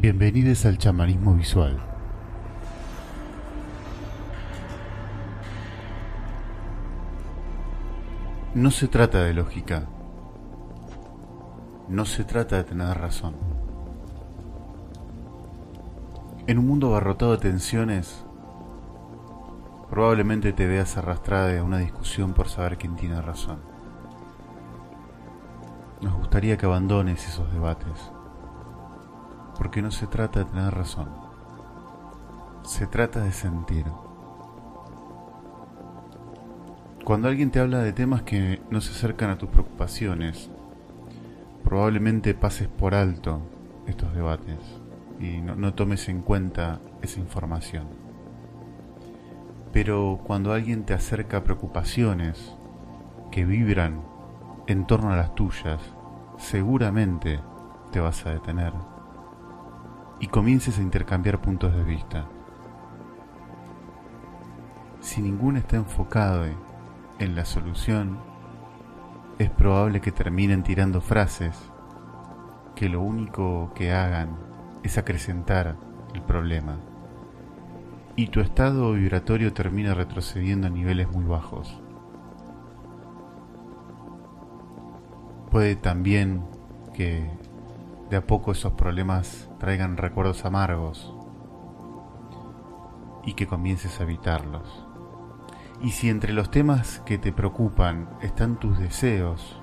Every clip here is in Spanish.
Bienvenidos al chamanismo visual. No se trata de lógica. No se trata de tener razón. En un mundo abarrotado de tensiones, probablemente te veas arrastrada a una discusión por saber quién tiene razón. Nos gustaría que abandones esos debates porque no se trata de tener razón, se trata de sentir. Cuando alguien te habla de temas que no se acercan a tus preocupaciones, probablemente pases por alto estos debates y no, tomes en cuenta esa información. Pero cuando alguien te acerca preocupaciones que vibran en torno a las tuyas, seguramente te vas a detener y comiences a intercambiar puntos de vista. Si ninguno está enfocado en la solución, es probable que terminen tirando frases que lo único que hagan es acrecentar el problema y tu estado vibratorio termina retrocediendo a niveles muy bajos. Puede también que de a poco esos problemas traigan recuerdos amargos y que comiences a evitarlos. Y si entre los temas que te preocupan están tus deseos,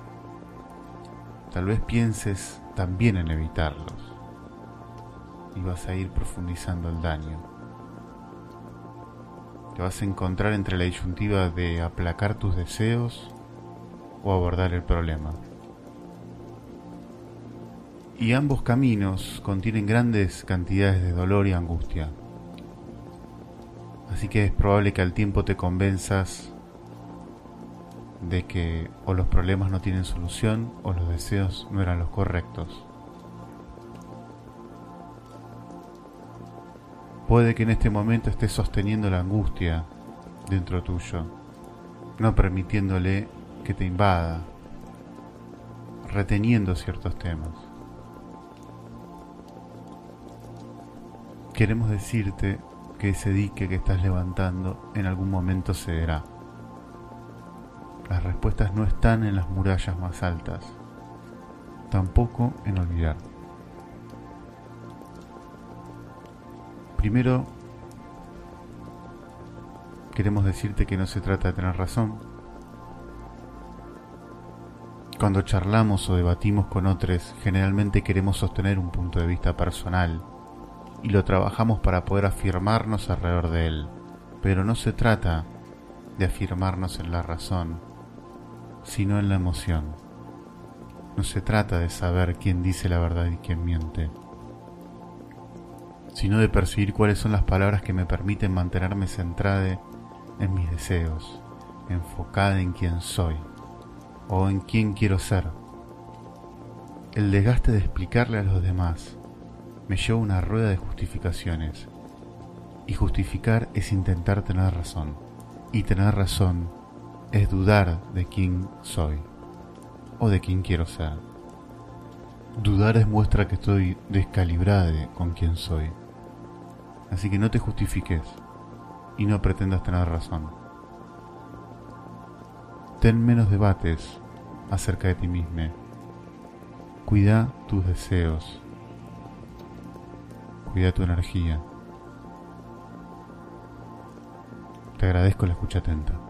tal vez pienses también en evitarlos y vas a ir profundizando el daño. Te vas a encontrar entre la disyuntiva de aplacar tus deseos o abordar el problema y ambos caminos contienen grandes cantidades de dolor y angustia. Así que es probable que al tiempo te convenzas de que o los problemas no tienen solución o los deseos no eran los correctos. Puede que en este momento estés sosteniendo la angustia dentro tuyo, no permitiéndole que te invada, reteniendo ciertos temas. Queremos decirte que ese dique que estás levantando en algún momento cederá. Las respuestas no están en las murallas más altas, tampoco en olvidar. Primero, queremos decirte que no se trata de tener razón. Cuando charlamos o debatimos con otros, generalmente queremos sostener un punto de vista personal y lo trabajamos para poder afirmarnos alrededor de él. Pero no se trata de afirmarnos en la razón, sino en la emoción. No se trata de saber quién dice la verdad y quién miente, sino de percibir cuáles son las palabras que me permiten mantenerme centrada en mis deseos, enfocada en quién soy o en quién quiero ser. El desgaste de explicarle a los demás me lleva una rueda de justificaciones. Y justificar es intentar tener razón. Y tener razón es dudar de quién soy o de quién quiero ser. Dudar es muestra que estoy descalibrada con quién soy. Así que no te justifiques y no pretendas tener razón. Ten menos debates acerca de ti mismo. Cuida tus deseos Cuida tu energía. Te agradezco la escucha atenta.